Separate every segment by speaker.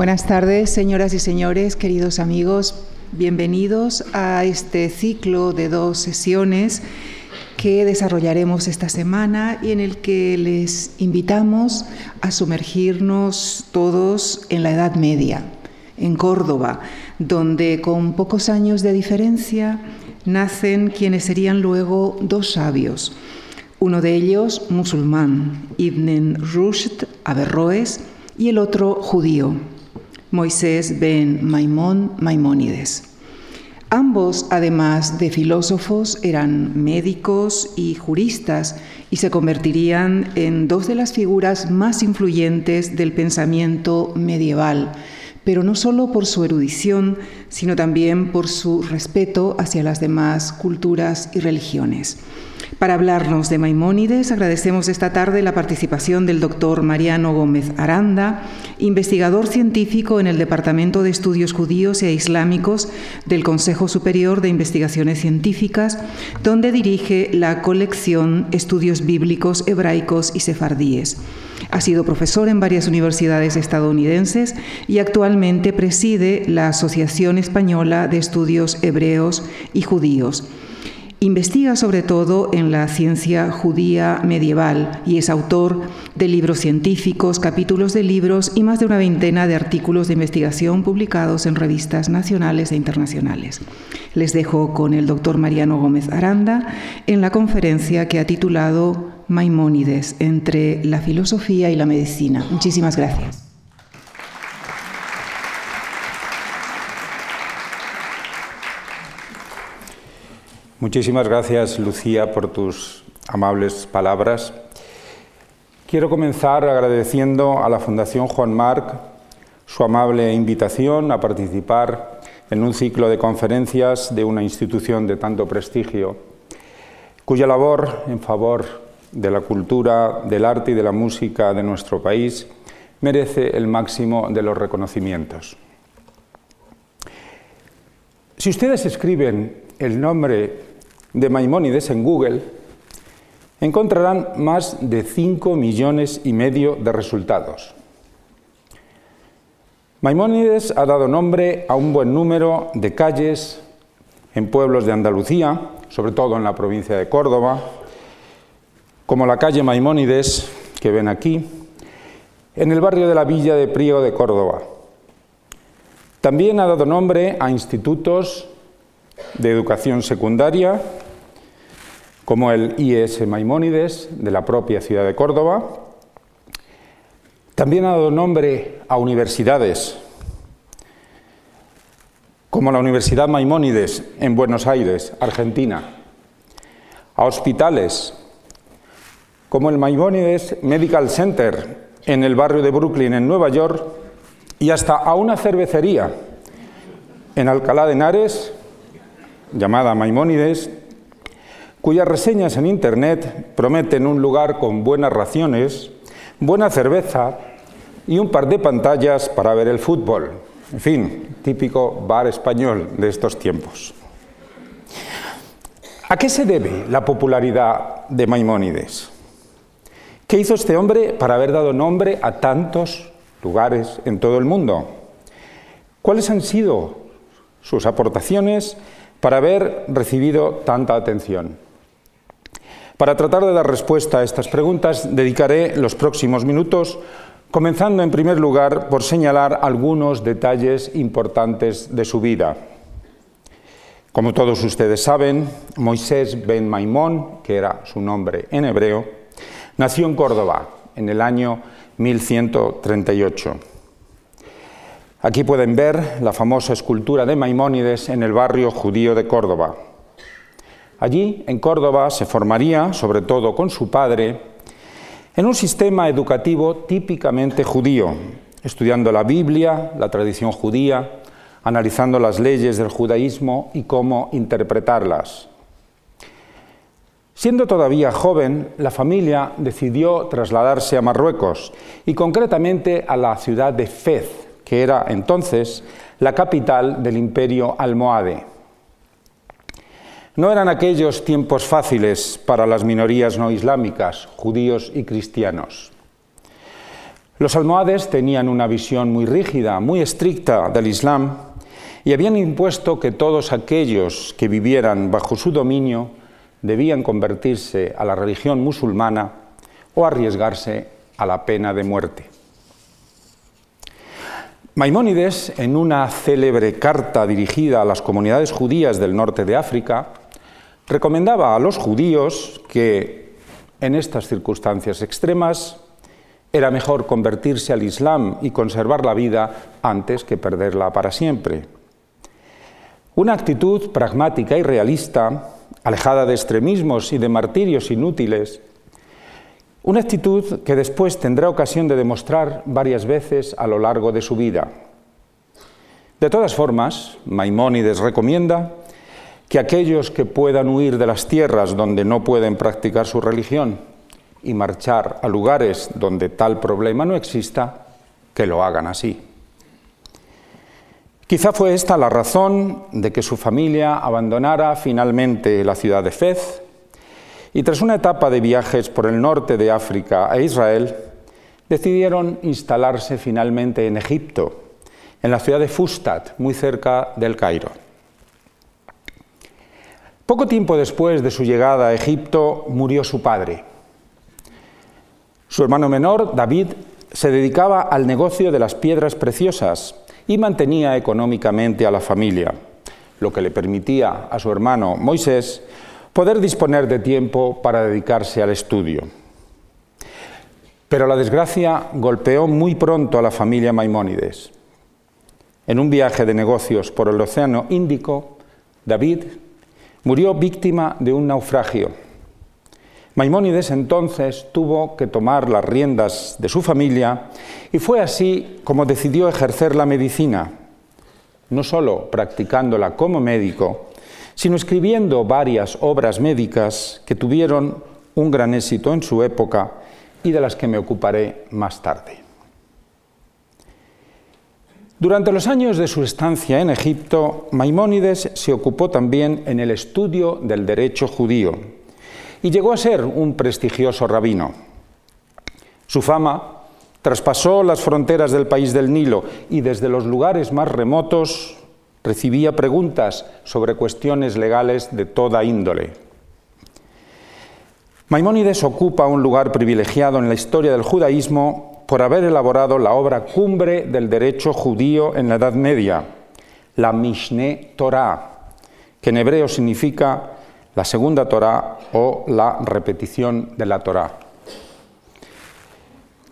Speaker 1: Buenas tardes, señoras y señores, queridos amigos. Bienvenidos a este ciclo de dos sesiones que desarrollaremos esta semana y en el que les invitamos a sumergirnos todos en la Edad Media, en Córdoba, donde con pocos años de diferencia nacen quienes serían luego dos sabios. Uno de ellos musulmán, Ibn Rushd Averroes, y el otro judío, Moisés ben Maimón Maimónides. Ambos, además de filósofos, eran médicos y juristas y se convertirían en dos de las figuras más influyentes del pensamiento medieval, pero no solo por su erudición, sino también por su respeto hacia las demás culturas y religiones. Para hablarnos de Maimónides, agradecemos esta tarde la participación del doctor Mariano Gómez Aranda, investigador científico en el Departamento de Estudios Judíos e Islámicos del Consejo Superior de Investigaciones Científicas, donde dirige la colección Estudios Bíblicos Hebraicos y Sefardíes. Ha sido profesor en varias universidades estadounidenses y actualmente preside la Asociación Española de Estudios Hebreos y Judíos. Investiga sobre todo en la ciencia judía medieval y es autor de libros científicos, capítulos de libros y más de una veintena de artículos de investigación publicados en revistas nacionales e internacionales. Les dejo con el doctor Mariano Gómez Aranda en la conferencia que ha titulado Maimónides entre la filosofía y la medicina. Muchísimas gracias.
Speaker 2: Muchísimas gracias, Lucía, por tus amables palabras. Quiero comenzar agradeciendo a la Fundación Juan Marc su amable invitación a participar en un ciclo de conferencias de una institución de tanto prestigio, cuya labor en favor de la cultura, del arte y de la música de nuestro país merece el máximo de los reconocimientos. Si ustedes escriben el nombre de Maimónides en Google, encontrarán más de 5 millones y medio de resultados. Maimónides ha dado nombre a un buen número de calles en pueblos de Andalucía, sobre todo en la provincia de Córdoba, como la calle Maimónides, que ven aquí, en el barrio de la Villa de Priego de Córdoba. También ha dado nombre a institutos de educación secundaria, como el IES Maimónides de la propia ciudad de Córdoba. También ha dado nombre a universidades, como la Universidad Maimónides en Buenos Aires, Argentina, a hospitales, como el Maimónides Medical Center en el barrio de Brooklyn, en Nueva York, y hasta a una cervecería en Alcalá de Henares, llamada Maimónides, cuyas reseñas en Internet prometen un lugar con buenas raciones, buena cerveza y un par de pantallas para ver el fútbol. En fin, típico bar español de estos tiempos. ¿A qué se debe la popularidad de Maimónides? ¿Qué hizo este hombre para haber dado nombre a tantos lugares en todo el mundo? ¿Cuáles han sido sus aportaciones para haber recibido tanta atención? Para tratar de dar respuesta a estas preguntas, dedicaré los próximos minutos comenzando en primer lugar por señalar algunos detalles importantes de su vida. Como todos ustedes saben, Moisés ben Maimón, que era su nombre en hebreo, nació en Córdoba en el año 1138. Aquí pueden ver la famosa escultura de Maimónides en el barrio judío de Córdoba. Allí, en Córdoba, se formaría, sobre todo con su padre, en un sistema educativo típicamente judío, estudiando la Biblia, la tradición judía, analizando las leyes del judaísmo y cómo interpretarlas. Siendo todavía joven, la familia decidió trasladarse a Marruecos y concretamente a la ciudad de Fez, que era entonces la capital del imperio almohade. No eran aquellos tiempos fáciles para las minorías no islámicas, judíos y cristianos. Los almohades tenían una visión muy rígida, muy estricta del Islam y habían impuesto que todos aquellos que vivieran bajo su dominio debían convertirse a la religión musulmana o arriesgarse a la pena de muerte. Maimónides, en una célebre carta dirigida a las comunidades judías del norte de África, recomendaba a los judíos que en estas circunstancias extremas era mejor convertirse al Islam y conservar la vida antes que perderla para siempre. Una actitud pragmática y realista, alejada de extremismos y de martirios inútiles, una actitud que después tendrá ocasión de demostrar varias veces a lo largo de su vida. De todas formas, Maimónides recomienda que aquellos que puedan huir de las tierras donde no pueden practicar su religión y marchar a lugares donde tal problema no exista, que lo hagan así. Quizá fue esta la razón de que su familia abandonara finalmente la ciudad de Fez y tras una etapa de viajes por el norte de África e Israel, decidieron instalarse finalmente en Egipto, en la ciudad de Fustat, muy cerca del Cairo. Poco tiempo después de su llegada a Egipto murió su padre. Su hermano menor, David, se dedicaba al negocio de las piedras preciosas y mantenía económicamente a la familia, lo que le permitía a su hermano Moisés poder disponer de tiempo para dedicarse al estudio. Pero la desgracia golpeó muy pronto a la familia Maimónides. En un viaje de negocios por el Océano Índico, David murió víctima de un naufragio. Maimónides entonces tuvo que tomar las riendas de su familia y fue así como decidió ejercer la medicina, no solo practicándola como médico, sino escribiendo varias obras médicas que tuvieron un gran éxito en su época y de las que me ocuparé más tarde. Durante los años de su estancia en Egipto, Maimónides se ocupó también en el estudio del derecho judío y llegó a ser un prestigioso rabino. Su fama traspasó las fronteras del país del Nilo y desde los lugares más remotos recibía preguntas sobre cuestiones legales de toda índole. Maimónides ocupa un lugar privilegiado en la historia del judaísmo por haber elaborado la obra cumbre del derecho judío en la Edad Media, la Mishneh Torah, que en hebreo significa la segunda Torah o la repetición de la Torah.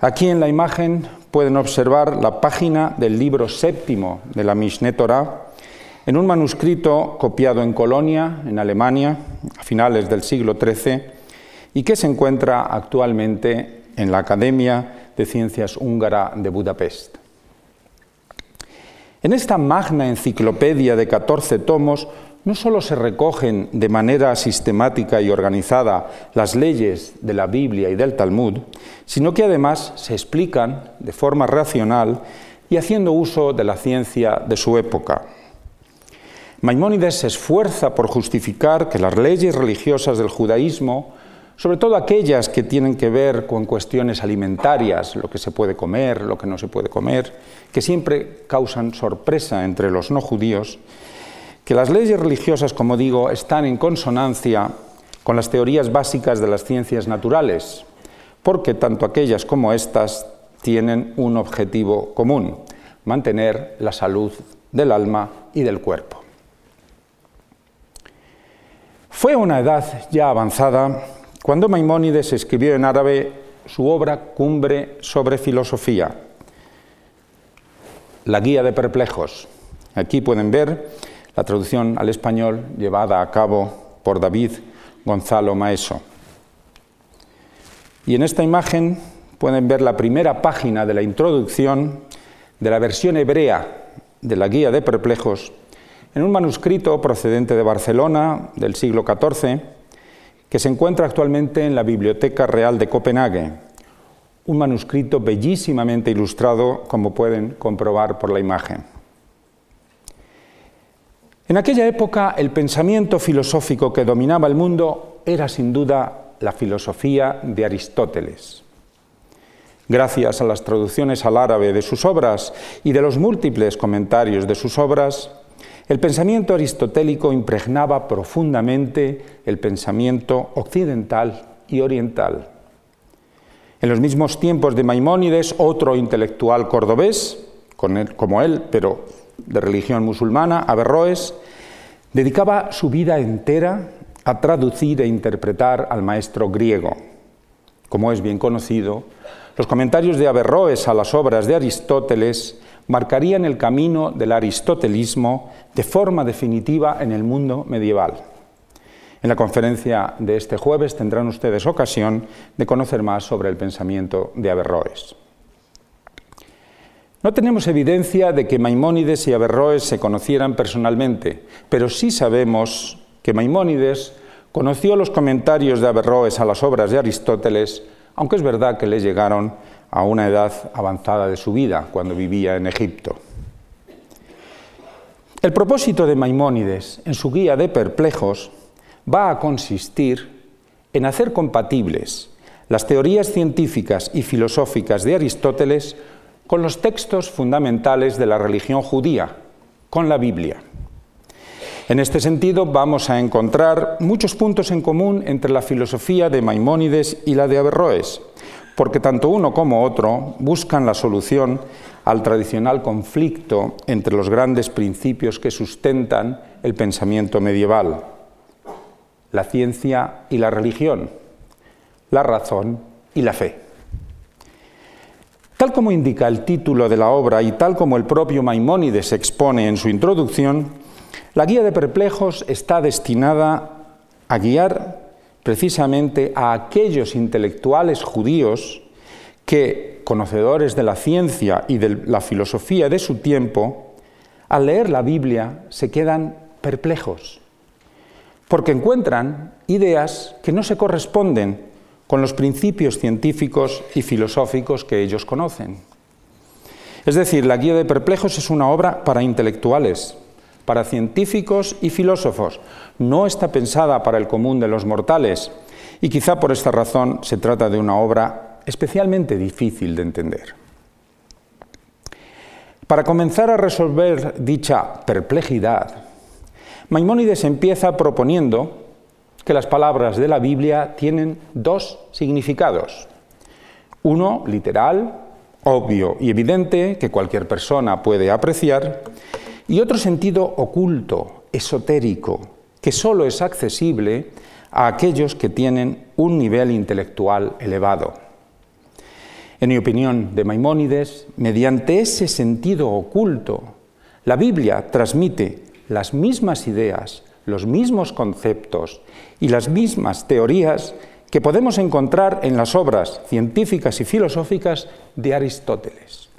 Speaker 2: Aquí en la imagen pueden observar la página del libro séptimo de la Mishneh Torah, en un manuscrito copiado en Colonia, en Alemania, a finales del siglo XIII, y que se encuentra actualmente en la Academia de Ciencias Húngara de Budapest. En esta magna enciclopedia de 14 tomos no solo se recogen de manera sistemática y organizada las leyes de la Biblia y del Talmud, sino que además se explican de forma racional y haciendo uso de la ciencia de su época. Maimónides se esfuerza por justificar que las leyes religiosas del judaísmo, sobre todo aquellas que tienen que ver con cuestiones alimentarias, lo que se puede comer, lo que no se puede comer, que siempre causan sorpresa entre los no judíos, que las leyes religiosas, como digo, están en consonancia con las teorías básicas de las ciencias naturales, porque tanto aquellas como estas tienen un objetivo común, mantener la salud del alma y del cuerpo. Fue una edad ya avanzada cuando Maimónides escribió en árabe su obra cumbre sobre filosofía, La Guía de Perplejos. Aquí pueden ver la traducción al español llevada a cabo por David Gonzalo Maeso. Y en esta imagen pueden ver la primera página de la introducción de la versión hebrea de la Guía de Perplejos en un manuscrito procedente de Barcelona del siglo XIV que se encuentra actualmente en la Biblioteca Real de Copenhague, un manuscrito bellísimamente ilustrado, como pueden comprobar por la imagen. En aquella época el pensamiento filosófico que dominaba el mundo era sin duda la filosofía de Aristóteles. Gracias a las traducciones al árabe de sus obras y de los múltiples comentarios de sus obras, el pensamiento aristotélico impregnaba profundamente el pensamiento occidental y oriental. En los mismos tiempos de Maimónides, otro intelectual cordobés, como él, pero de religión musulmana, Averroes, dedicaba su vida entera a traducir e interpretar al maestro griego. Como es bien conocido, los comentarios de Averroes a las obras de Aristóteles marcarían el camino del aristotelismo de forma definitiva en el mundo medieval. En la conferencia de este jueves tendrán ustedes ocasión de conocer más sobre el pensamiento de Averroes. No tenemos evidencia de que Maimónides y Averroes se conocieran personalmente, pero sí sabemos que Maimónides conoció los comentarios de Averroes a las obras de Aristóteles, aunque es verdad que le llegaron a una edad avanzada de su vida, cuando vivía en Egipto. El propósito de Maimónides en su guía de perplejos va a consistir en hacer compatibles las teorías científicas y filosóficas de Aristóteles con los textos fundamentales de la religión judía, con la Biblia. En este sentido, vamos a encontrar muchos puntos en común entre la filosofía de Maimónides y la de Averroes, porque tanto uno como otro buscan la solución al tradicional conflicto entre los grandes principios que sustentan el pensamiento medieval, la ciencia y la religión, la razón y la fe. Tal como indica el título de la obra y tal como el propio Maimónides expone en su introducción, la guía de perplejos está destinada a guiar precisamente a aquellos intelectuales judíos que, conocedores de la ciencia y de la filosofía de su tiempo, al leer la Biblia se quedan perplejos, porque encuentran ideas que no se corresponden con los principios científicos y filosóficos que ellos conocen. Es decir, la Guía de Perplejos es una obra para intelectuales, para científicos y filósofos. No está pensada para el común de los mortales y quizá por esta razón se trata de una obra especialmente difícil de entender. Para comenzar a resolver dicha perplejidad, Maimónides empieza proponiendo que las palabras de la Biblia tienen dos significados. Uno literal, obvio y evidente, que cualquier persona puede apreciar, y otro sentido oculto, esotérico, que solo es accesible a aquellos que tienen un nivel intelectual elevado. En mi opinión de Maimónides, mediante ese sentido oculto, la Biblia transmite las mismas ideas los mismos conceptos y las mismas teorías que podemos encontrar en las obras científicas y filosóficas de Aristóteles.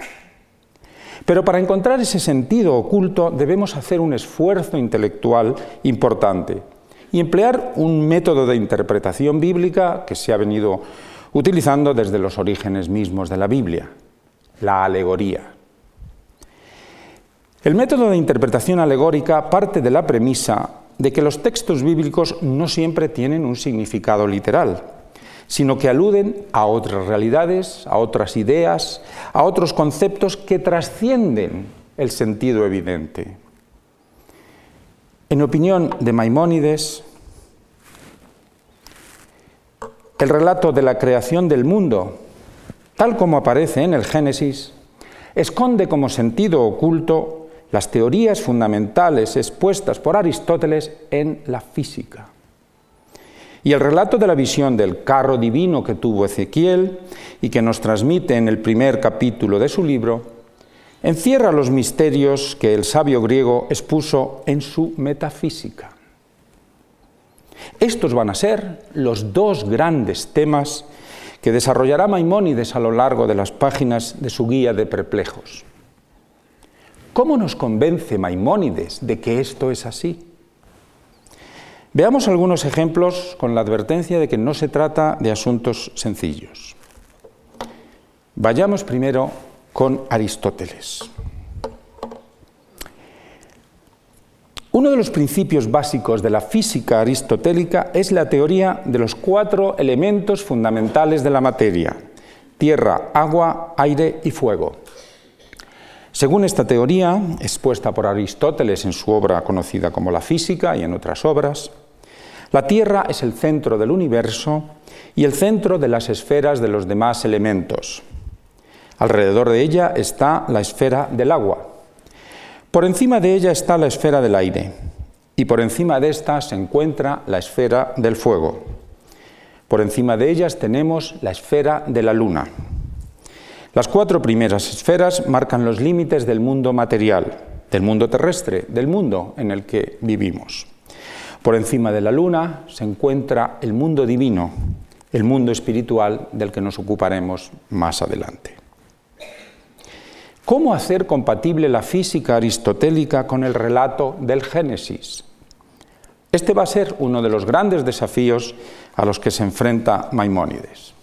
Speaker 2: Pero para encontrar ese sentido oculto debemos hacer un esfuerzo intelectual importante y emplear un método de interpretación bíblica que se ha venido utilizando desde los orígenes mismos de la Biblia, la alegoría. El método de interpretación alegórica parte de la premisa de que los textos bíblicos no siempre tienen un significado literal, sino que aluden a otras realidades, a otras ideas, a otros conceptos que trascienden el sentido evidente. En opinión de Maimónides, el relato de la creación del mundo, tal como aparece en el Génesis, esconde como sentido oculto las teorías fundamentales expuestas por Aristóteles en la física. Y el relato de la visión del carro divino que tuvo Ezequiel y que nos transmite en el primer capítulo de su libro, encierra los misterios que el sabio griego expuso en su metafísica. Estos van a ser los dos grandes temas que desarrollará Maimónides a lo largo de las páginas de su guía de perplejos. ¿Cómo nos convence Maimónides de que esto es así? Veamos algunos ejemplos con la advertencia de que no se trata de asuntos sencillos. Vayamos primero con Aristóteles. Uno de los principios básicos de la física aristotélica es la teoría de los cuatro elementos fundamentales de la materia, tierra, agua, aire y fuego. Según esta teoría, expuesta por Aristóteles en su obra conocida como La Física y en otras obras, la Tierra es el centro del universo y el centro de las esferas de los demás elementos. Alrededor de ella está la esfera del agua. Por encima de ella está la esfera del aire y por encima de esta se encuentra la esfera del fuego. Por encima de ellas tenemos la esfera de la luna. Las cuatro primeras esferas marcan los límites del mundo material, del mundo terrestre, del mundo en el que vivimos. Por encima de la luna se encuentra el mundo divino, el mundo espiritual del que nos ocuparemos más adelante. ¿Cómo hacer compatible la física aristotélica con el relato del Génesis? Este va a ser uno de los grandes desafíos a los que se enfrenta Maimónides.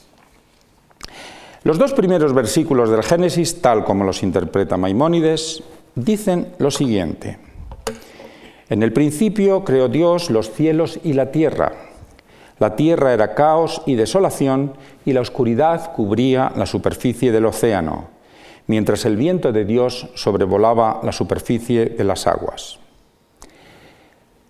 Speaker 2: Los dos primeros versículos del Génesis, tal como los interpreta Maimónides, dicen lo siguiente. En el principio creó Dios los cielos y la tierra. La tierra era caos y desolación y la oscuridad cubría la superficie del océano, mientras el viento de Dios sobrevolaba la superficie de las aguas.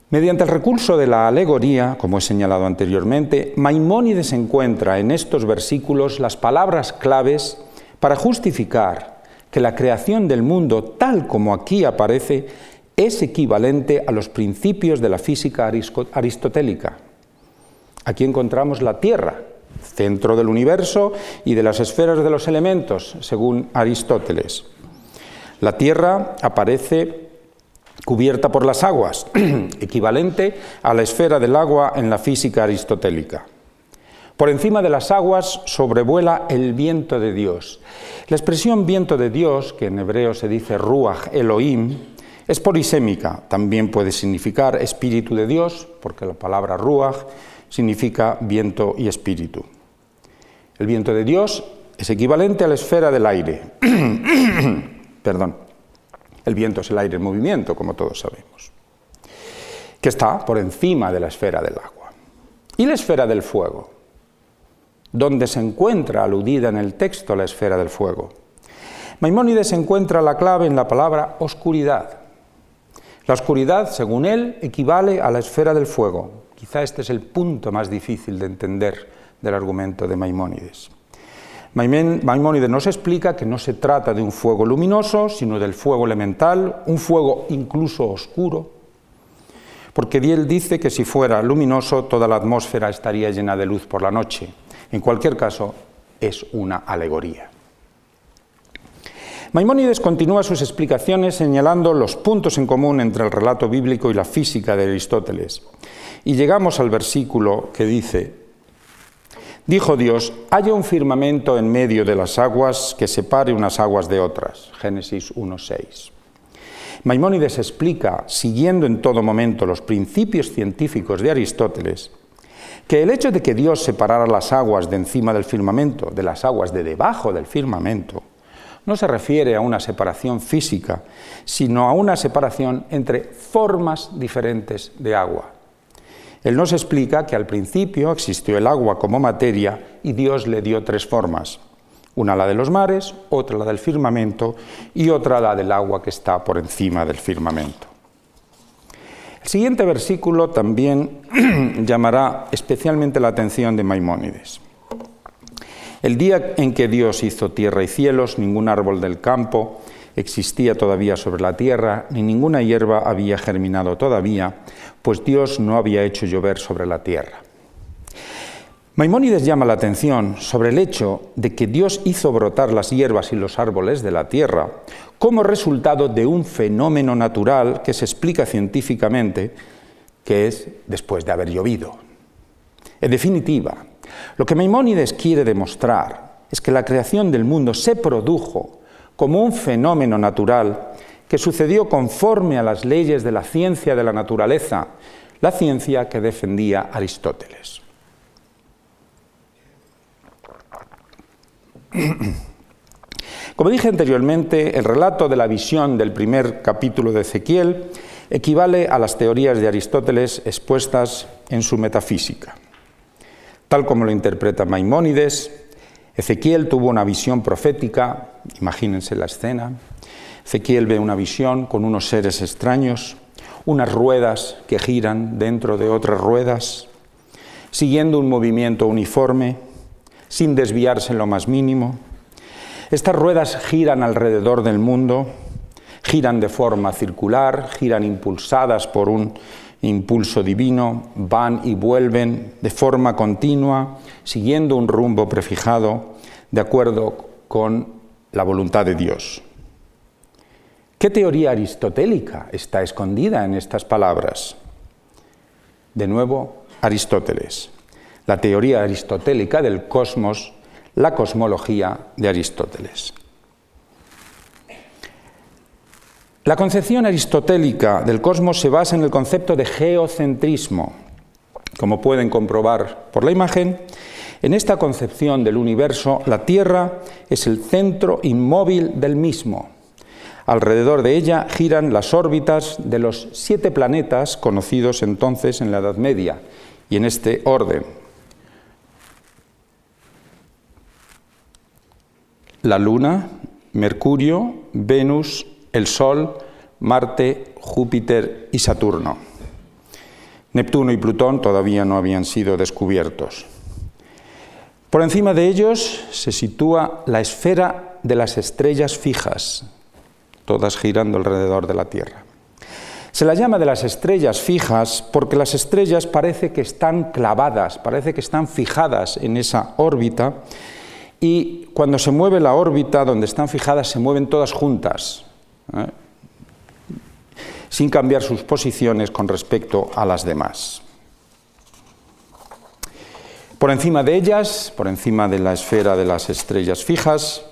Speaker 2: Mediante el recurso de la alegoría, como he señalado anteriormente, Maimónides encuentra en estos versículos las palabras claves para justificar que la creación del mundo, tal como aquí aparece, es equivalente a los principios de la física aristotélica. Aquí encontramos la Tierra, centro del universo y de las esferas de los elementos, según Aristóteles. La Tierra aparece cubierta por las aguas, equivalente a la esfera del agua en la física aristotélica. Por encima de las aguas sobrevuela el viento de Dios. La expresión viento de Dios, que en hebreo se dice ruach Elohim, es polisémica. También puede significar espíritu de Dios, porque la palabra ruach significa viento y espíritu. El viento de Dios es equivalente a la esfera del aire. Perdón. El viento es el aire en movimiento, como todos sabemos, que está por encima de la esfera del agua. ¿Y la esfera del fuego? ¿Dónde se encuentra aludida en el texto la esfera del fuego? Maimónides encuentra la clave en la palabra oscuridad. La oscuridad, según él, equivale a la esfera del fuego. Quizá este es el punto más difícil de entender del argumento de Maimónides. Maimónides nos explica que no se trata de un fuego luminoso, sino del fuego elemental, un fuego incluso oscuro, porque él dice que si fuera luminoso toda la atmósfera estaría llena de luz por la noche. En cualquier caso, es una alegoría. Maimónides continúa sus explicaciones señalando los puntos en común entre el relato bíblico y la física de Aristóteles. Y llegamos al versículo que dice, Dijo Dios, haya un firmamento en medio de las aguas que separe unas aguas de otras. Génesis 1.6. Maimónides explica, siguiendo en todo momento los principios científicos de Aristóteles, que el hecho de que Dios separara las aguas de encima del firmamento de las aguas de debajo del firmamento no se refiere a una separación física, sino a una separación entre formas diferentes de agua. Él nos explica que al principio existió el agua como materia y Dios le dio tres formas. Una la de los mares, otra la del firmamento y otra la del agua que está por encima del firmamento. El siguiente versículo también llamará especialmente la atención de Maimónides. El día en que Dios hizo tierra y cielos, ningún árbol del campo existía todavía sobre la tierra, ni ninguna hierba había germinado todavía, pues Dios no había hecho llover sobre la tierra. Maimónides llama la atención sobre el hecho de que Dios hizo brotar las hierbas y los árboles de la tierra como resultado de un fenómeno natural que se explica científicamente, que es después de haber llovido. En definitiva, lo que Maimónides quiere demostrar es que la creación del mundo se produjo como un fenómeno natural que sucedió conforme a las leyes de la ciencia de la naturaleza, la ciencia que defendía Aristóteles. Como dije anteriormente, el relato de la visión del primer capítulo de Ezequiel equivale a las teorías de Aristóteles expuestas en su metafísica. Tal como lo interpreta Maimónides, Ezequiel tuvo una visión profética, imagínense la escena. Ezequiel ve una visión con unos seres extraños, unas ruedas que giran dentro de otras ruedas, siguiendo un movimiento uniforme, sin desviarse en lo más mínimo. Estas ruedas giran alrededor del mundo, giran de forma circular, giran impulsadas por un impulso divino, van y vuelven de forma continua, siguiendo un rumbo prefijado, de acuerdo con la voluntad de Dios. ¿Qué teoría aristotélica está escondida en estas palabras? De nuevo, Aristóteles. La teoría aristotélica del cosmos, la cosmología de Aristóteles. La concepción aristotélica del cosmos se basa en el concepto de geocentrismo. Como pueden comprobar por la imagen, en esta concepción del universo, la Tierra es el centro inmóvil del mismo. Alrededor de ella giran las órbitas de los siete planetas conocidos entonces en la Edad Media, y en este orden. La Luna, Mercurio, Venus, el Sol, Marte, Júpiter y Saturno. Neptuno y Plutón todavía no habían sido descubiertos. Por encima de ellos se sitúa la esfera de las estrellas fijas, todas girando alrededor de la Tierra. Se las llama de las estrellas fijas porque las estrellas parece que están clavadas, parece que están fijadas en esa órbita y cuando se mueve la órbita donde están fijadas se mueven todas juntas. ¿eh? Sin cambiar sus posiciones con respecto a las demás. Por encima de ellas, por encima de la esfera de las estrellas fijas,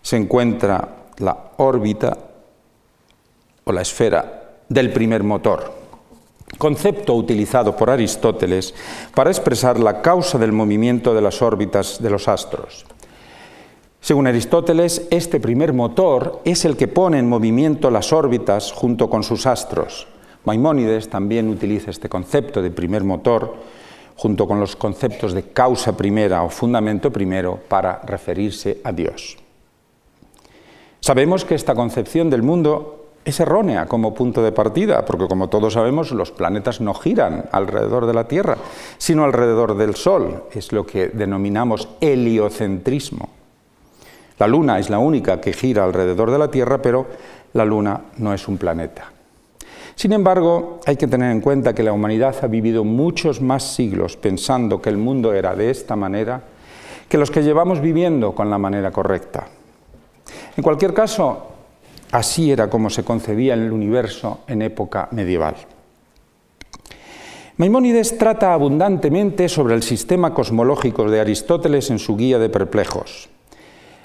Speaker 2: se encuentra la órbita o la esfera del primer motor, concepto utilizado por Aristóteles para expresar la causa del movimiento de las órbitas de los astros. Según Aristóteles, este primer motor es el que pone en movimiento las órbitas junto con sus astros. Maimónides también utiliza este concepto de primer motor junto con los conceptos de causa primera o fundamento primero para referirse a Dios. Sabemos que esta concepción del mundo es errónea como punto de partida, porque como todos sabemos, los planetas no giran alrededor de la Tierra, sino alrededor del Sol. Es lo que denominamos heliocentrismo. La Luna es la única que gira alrededor de la Tierra, pero la Luna no es un planeta. Sin embargo, hay que tener en cuenta que la humanidad ha vivido muchos más siglos pensando que el mundo era de esta manera que los que llevamos viviendo con la manera correcta. En cualquier caso, así era como se concebía el universo en época medieval. Maimónides trata abundantemente sobre el sistema cosmológico de Aristóteles en su Guía de Perplejos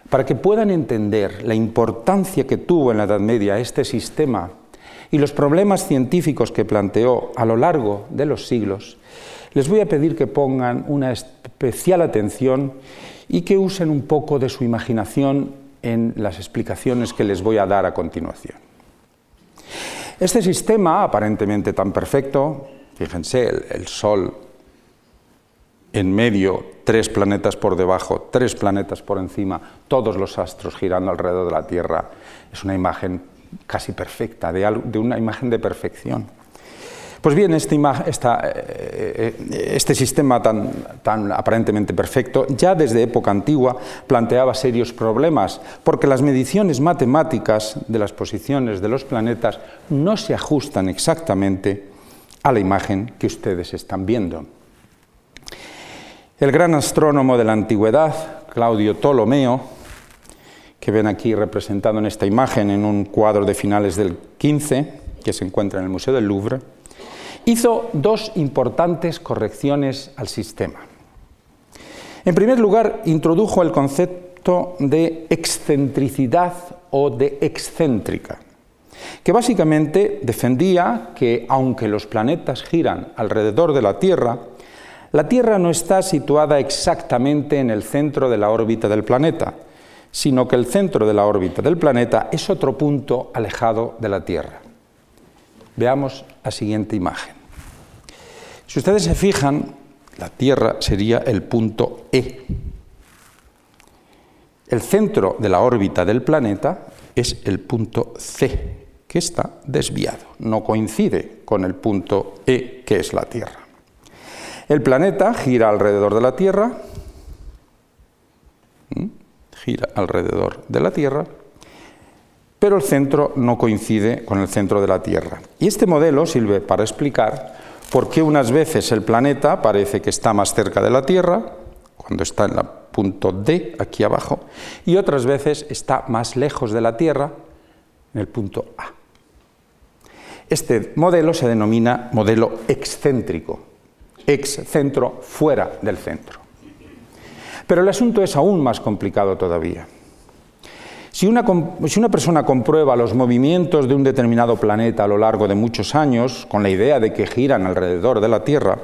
Speaker 2: para que puedan entender la importancia que tuvo en la Edad Media este sistema y los problemas científicos que planteó a lo largo de los siglos, les voy a pedir que pongan una especial atención y que usen un poco de su imaginación en las explicaciones que les voy a dar a continuación. Este sistema, aparentemente tan perfecto, fíjense, el, Sol en medio, tres planetas por debajo, tres planetas por encima, todos los astros girando alrededor de la Tierra. Es una imagen casi perfecta, de, una imagen de perfección. Pues bien, este, eh, este sistema tan, aparentemente perfecto ya desde época antigua planteaba serios problemas, porque las mediciones matemáticas de las posiciones de los planetas no se ajustan exactamente a la imagen que ustedes están viendo. El gran astrónomo de la antigüedad, Claudio Ptolomeo, que ven aquí representado en esta imagen en un cuadro de finales del XV, que se encuentra en el Museo del Louvre, hizo dos importantes correcciones al sistema. En primer lugar, introdujo el concepto de excentricidad o de excéntrica, que básicamente defendía que aunque los planetas giran alrededor de la Tierra, la Tierra no está situada exactamente en el centro de la órbita del planeta, sino que el centro de la órbita del planeta es otro punto alejado de la Tierra. Veamos la siguiente imagen. Si ustedes se fijan, la Tierra sería el punto E. El centro de la órbita del planeta es el punto C, que está desviado, no coincide con el punto E, que es la Tierra. El planeta gira alrededor de la Tierra, gira alrededor de la Tierra, pero el centro no coincide con el centro de la Tierra. Y este modelo sirve para explicar por qué unas veces el planeta parece que está más cerca de la Tierra, cuando está en el punto D, aquí abajo, y otras veces está más lejos de la Tierra, en el punto A. Este modelo se denomina modelo excéntrico, ex centro fuera del centro. Pero el asunto es aún más complicado todavía. Si una, persona comprueba los movimientos de un determinado planeta a lo largo de muchos años, con la idea de que giran alrededor de la Tierra,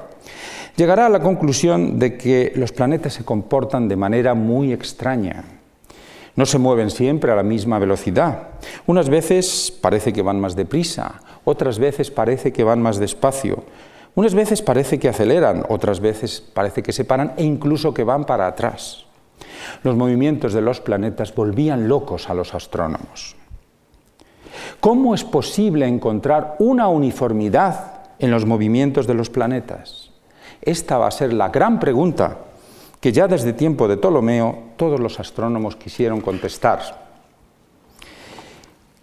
Speaker 2: llegará a la conclusión de que los planetas se comportan de manera muy extraña. No se mueven siempre a la misma velocidad. Unas veces parece que van más deprisa, otras veces parece que van más despacio. Unas veces parece que aceleran, otras veces parece que se paran e incluso que van para atrás los movimientos de los planetas volvían locos a los astrónomos. ¿Cómo es posible encontrar una uniformidad en los movimientos de los planetas? Esta va a ser la gran pregunta que ya desde tiempo de Ptolomeo todos los astrónomos quisieron contestar.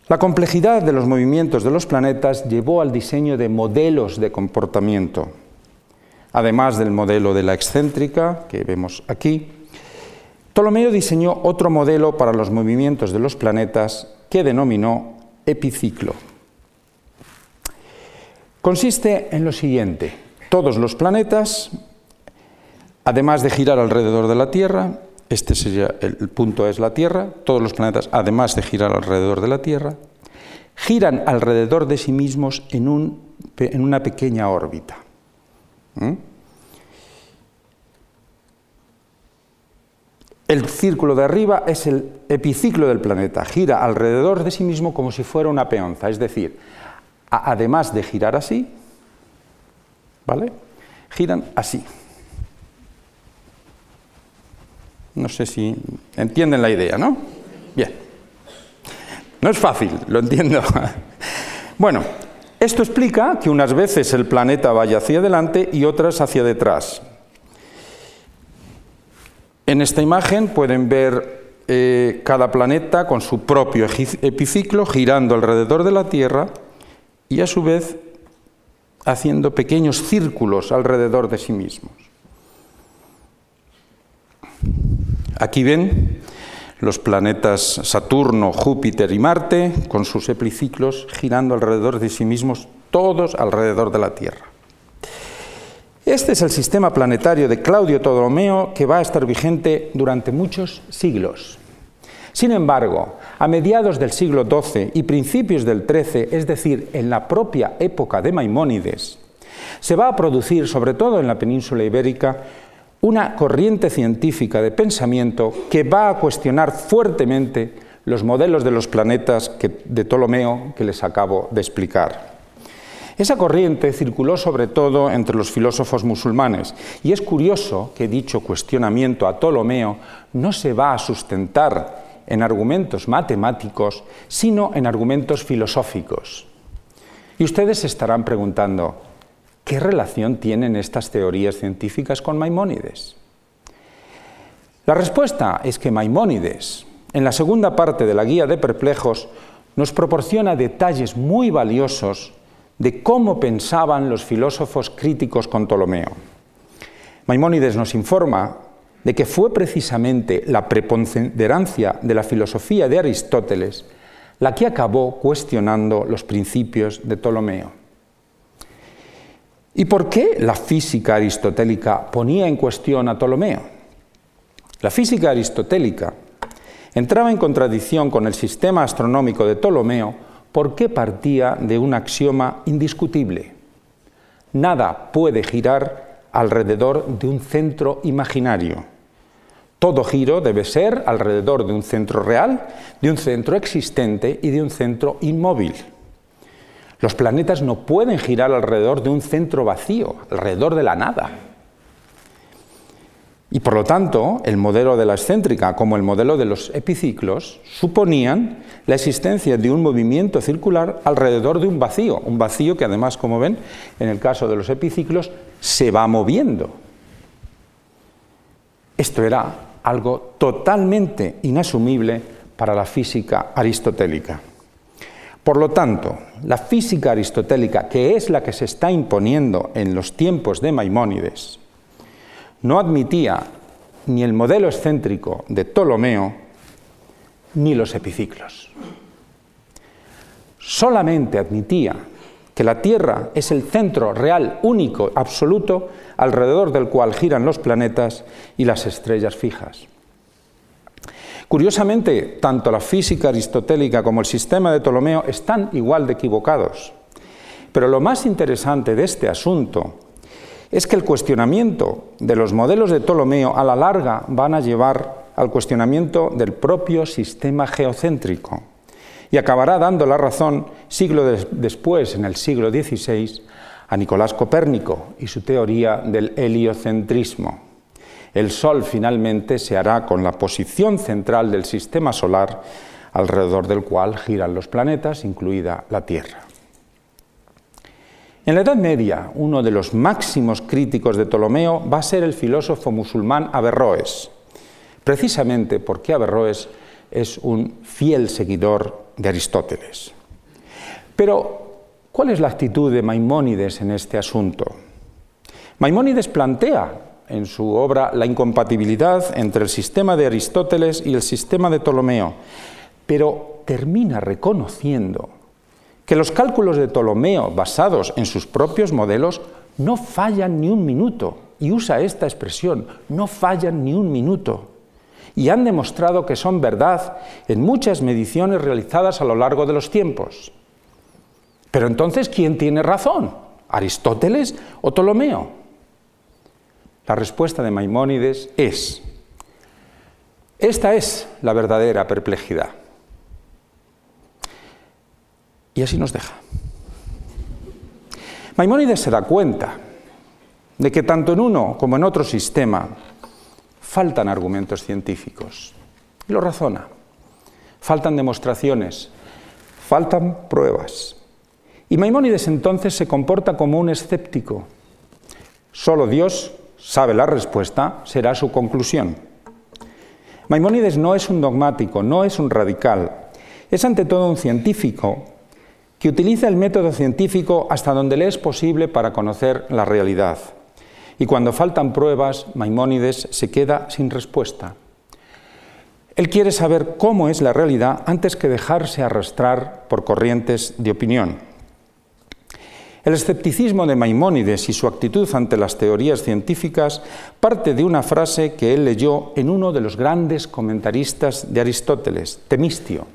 Speaker 2: La complejidad de los movimientos de los planetas llevó al diseño de modelos de comportamiento, además del modelo de la excéntrica que vemos aquí, Ptolomeo diseñó otro modelo para los movimientos de los planetas que denominó epiciclo. Consiste en lo siguiente, todos los planetas, además de girar alrededor de la Tierra, este sería el punto es la Tierra, todos los planetas, además de girar alrededor de la Tierra, giran alrededor de sí mismos en, una pequeña órbita. ¿Mm? El círculo de arriba es el epiciclo del planeta, gira alrededor de sí mismo como si fuera una peonza, es decir, además de girar así, ¿vale? Giran así. No sé si entienden la idea, ¿no? Bien. No es fácil, lo entiendo. bueno, esto explica que unas veces el planeta vaya hacia adelante y otras hacia detrás. En esta imagen pueden ver eh, cada planeta con su propio epiciclo girando alrededor de la Tierra y a su vez haciendo pequeños círculos alrededor de sí mismos. Aquí ven los planetas Saturno, Júpiter y Marte con sus epiciclos girando alrededor de sí mismos, todos alrededor de la Tierra. Este es el sistema planetario de Claudio Ptolomeo que va a estar vigente durante muchos siglos. Sin embargo, a mediados del siglo XII y principios del XIII, es decir, en la propia época de Maimónides, se va a producir, sobre todo en la península ibérica, una corriente científica de pensamiento que va a cuestionar fuertemente los modelos de los planetas de Ptolomeo que les acabo de explicar. Esa corriente circuló sobre todo entre los filósofos musulmanes y es curioso que dicho cuestionamiento a Ptolomeo no se va a sustentar en argumentos matemáticos, sino en argumentos filosóficos. Y ustedes se estarán preguntando, ¿qué relación tienen estas teorías científicas con Maimónides? La respuesta es que Maimónides, en la segunda parte de la Guía de Perplejos, nos proporciona detalles muy valiosos de cómo pensaban los filósofos críticos con Ptolomeo. Maimónides nos informa de que fue precisamente la preponderancia de la filosofía de Aristóteles la que acabó cuestionando los principios de Ptolomeo. ¿Y por qué la física aristotélica ponía en cuestión a Ptolomeo? La física aristotélica entraba en contradicción con el sistema astronómico de Ptolomeo qué partía de un axioma indiscutible. Nada puede girar alrededor de un centro imaginario. Todo giro debe ser alrededor de un centro real, de un centro existente y de un centro inmóvil. Los planetas no pueden girar alrededor de un centro vacío, alrededor de la nada. Y por lo tanto, el modelo de la excéntrica como el modelo de los epiciclos suponían la existencia de un movimiento circular alrededor de un vacío, un vacío que además, como ven, en el caso de los epiciclos, se va moviendo. Esto era algo totalmente inasumible para la física aristotélica. Por lo tanto, la física aristotélica, que es la que se está imponiendo en los tiempos de Maimónides, no admitía ni el modelo excéntrico de Ptolomeo ni los epiciclos. Solamente admitía que la Tierra es el centro real, único, absoluto, alrededor del cual giran los planetas y las estrellas fijas. Curiosamente, tanto la física aristotélica como el sistema de Ptolomeo están igual de equivocados. Pero lo más interesante de este asunto es que el cuestionamiento de los modelos de Ptolomeo a la larga van a llevar al cuestionamiento del propio sistema geocéntrico y acabará dando la razón siglo después, en el siglo XVI, a Nicolás Copérnico y su teoría del heliocentrismo. El Sol finalmente se hará con la posición central del sistema solar alrededor del cual giran los planetas, incluida la Tierra. En la Edad Media, uno de los máximos críticos de Ptolomeo va a ser el filósofo musulmán Averroes, precisamente porque Averroes es un fiel seguidor de Aristóteles. Pero, ¿cuál es la actitud de Maimónides en este asunto? Maimónides plantea en su obra La incompatibilidad entre el sistema de Aristóteles y el sistema de Ptolomeo, pero termina reconociendo que los cálculos de Ptolomeo basados en sus propios modelos no fallan ni un minuto, y usa esta expresión, no fallan ni un minuto, y han demostrado que son verdad en muchas mediciones realizadas a lo largo de los tiempos. Pero entonces, ¿quién tiene razón? ¿Aristóteles o Ptolomeo? La respuesta de Maimónides es, esta es la verdadera perplejidad. Y así nos deja. Maimónides se da cuenta de que tanto en uno como en otro sistema faltan argumentos científicos. Y lo razona. Faltan demostraciones, faltan pruebas. Y Maimónides entonces se comporta como un escéptico. Solo Dios sabe la respuesta, será su conclusión. Maimónides no es un dogmático, no es un radical, es ante todo un científico que utiliza el método científico hasta donde le es posible para conocer la realidad. Y cuando faltan pruebas, Maimónides se queda sin respuesta. Él quiere saber cómo es la realidad antes que dejarse arrastrar por corrientes de opinión. El escepticismo de Maimónides y su actitud ante las teorías científicas parte de una frase que él leyó en uno de los grandes comentaristas de Aristóteles, Temistio,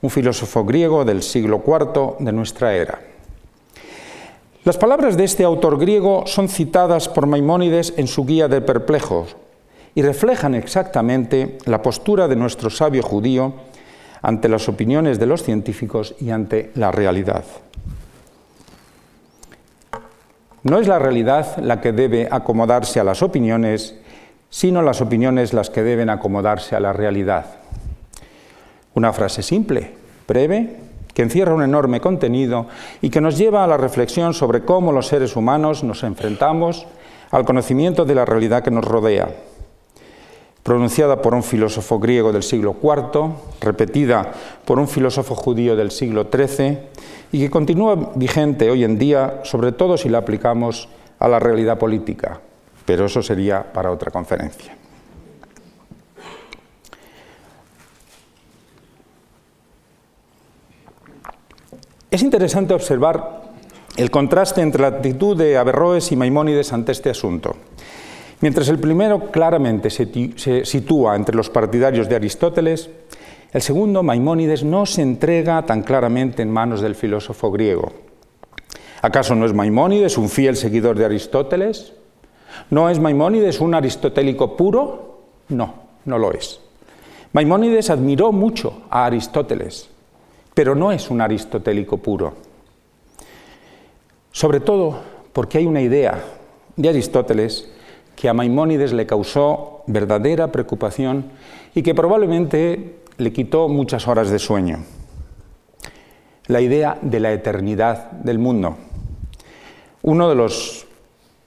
Speaker 2: un filósofo griego del siglo IV de nuestra era. Las palabras de este autor griego son citadas por Maimónides en su Guía de Perplejos y reflejan exactamente la postura de nuestro sabio judío ante las opiniones de los científicos y ante la realidad. No es la realidad la que debe acomodarse a las opiniones, sino las opiniones las que deben acomodarse a la realidad. Una frase simple, breve, que encierra un enorme contenido y que nos lleva a la reflexión sobre cómo los seres humanos nos enfrentamos al conocimiento de la realidad que nos rodea. Pronunciada por un filósofo griego del siglo IV, repetida por un filósofo judío del siglo XIII y que continúa vigente hoy en día, sobre todo si la aplicamos a la realidad política, pero eso sería para otra conferencia. Es interesante observar el contraste entre la actitud de Averroes y Maimónides ante este asunto. Mientras el primero claramente se sitúa entre los partidarios de Aristóteles, el segundo, Maimónides, no se entrega tan claramente en manos del filósofo griego. ¿Acaso no es Maimónides un fiel seguidor de Aristóteles? ¿No es Maimónides un aristotélico puro? No, no lo es. Maimónides admiró mucho a Aristóteles, pero no es un aristotélico puro. Sobre todo porque hay una idea de Aristóteles que a Maimónides le causó verdadera preocupación y que probablemente le quitó muchas horas de sueño. La idea de la eternidad del mundo. Uno de los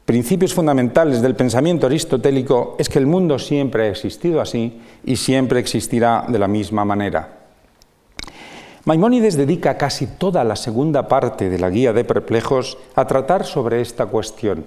Speaker 2: principios fundamentales del pensamiento aristotélico es que el mundo siempre ha existido así y siempre existirá de la misma manera. Maimónides dedica casi toda la segunda parte de la guía de perplejos a tratar sobre esta cuestión.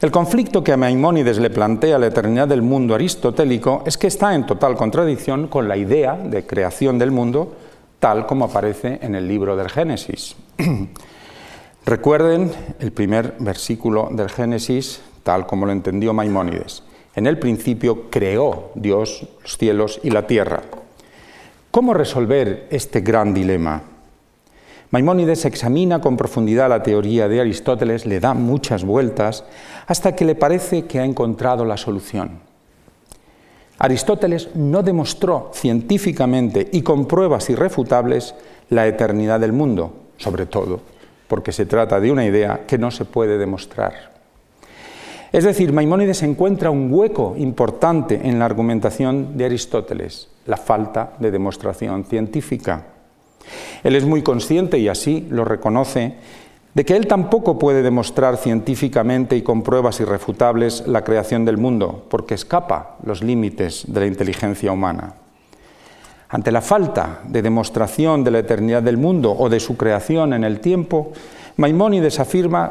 Speaker 2: El conflicto que a Maimónides le plantea la eternidad del mundo aristotélico es que está en total contradicción con la idea de creación del mundo tal como aparece en el libro del Génesis. Recuerden el primer versículo del Génesis tal como lo entendió Maimónides. En el principio creó Dios los cielos y la tierra. ¿Cómo resolver este gran dilema? Maimónides examina con profundidad la teoría de Aristóteles, le da muchas vueltas, hasta que le parece que ha encontrado la solución. Aristóteles no demostró científicamente y con pruebas irrefutables la eternidad del mundo, sobre todo porque se trata de una idea que no se puede demostrar. Es decir, Maimónides encuentra un hueco importante en la argumentación de Aristóteles, la falta de demostración científica. Él es muy consciente, y así lo reconoce, de que él tampoco puede demostrar científicamente y con pruebas irrefutables la creación del mundo, porque escapa los límites de la inteligencia humana. Ante la falta de demostración de la eternidad del mundo o de su creación en el tiempo, Maimónides afirma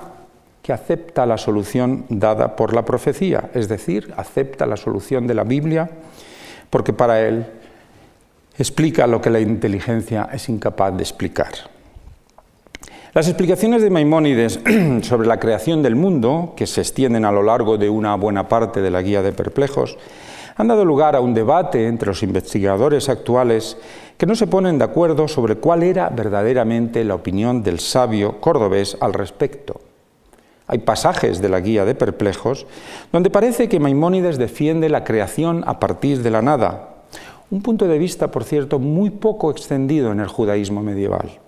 Speaker 2: que acepta la solución dada por la profecía, es decir, acepta la solución de la Biblia, porque para él explica lo que la inteligencia es incapaz de explicar. Las explicaciones de Maimónides sobre la creación del mundo, que se extienden a lo largo de una buena parte de la guía de perplejos, han dado lugar a un debate entre los investigadores actuales que no se ponen de acuerdo sobre cuál era verdaderamente la opinión del sabio cordobés al respecto. Hay pasajes de la guía de perplejos donde parece que Maimónides defiende la creación a partir de la nada, un punto de vista, por cierto, muy poco extendido en el judaísmo medieval.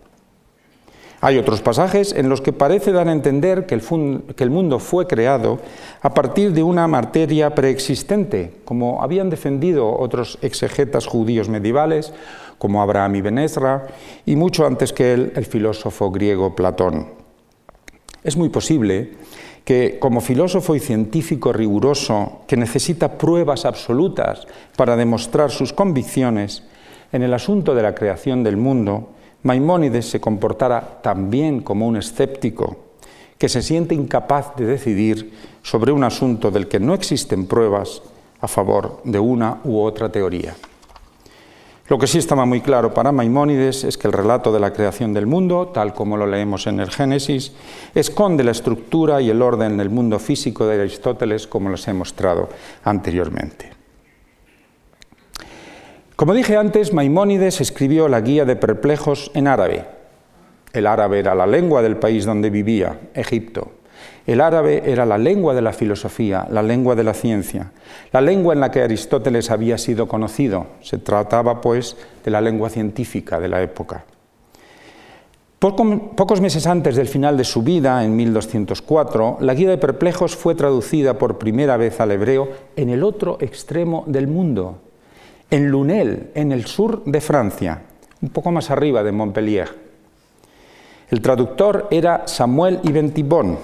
Speaker 2: Hay otros pasajes en los que parece dar a entender que el, mundo fue creado a partir de una materia preexistente, como habían defendido otros exegetas judíos medievales, como Abraham y Benesra, y mucho antes que él, el filósofo griego Platón. Es muy posible que como filósofo y científico riguroso que necesita pruebas absolutas para demostrar sus convicciones, en el asunto de la creación del mundo, Maimónides se comportara también como un escéptico que se siente incapaz de decidir sobre un asunto del que no existen pruebas a favor de una u otra teoría. Lo que sí estaba muy claro para Maimónides es que el relato de la creación del mundo, tal como lo leemos en el Génesis, esconde la estructura y el orden del mundo físico de Aristóteles, como les he mostrado anteriormente. Como dije antes, Maimónides escribió la Guía de Perplejos en árabe. El árabe era la lengua del país donde vivía, Egipto. El árabe era la lengua de la filosofía, la lengua de la ciencia, la lengua en la que Aristóteles había sido conocido. Se trataba, pues, de la lengua científica de la época. pocos meses antes del final de su vida, en 1204, la Guía de Perplejos fue traducida por primera vez al hebreo en el otro extremo del mundo, en Lunel, en el sur de Francia, un poco más arriba de Montpellier. El traductor era Samuel Ibn Tibón,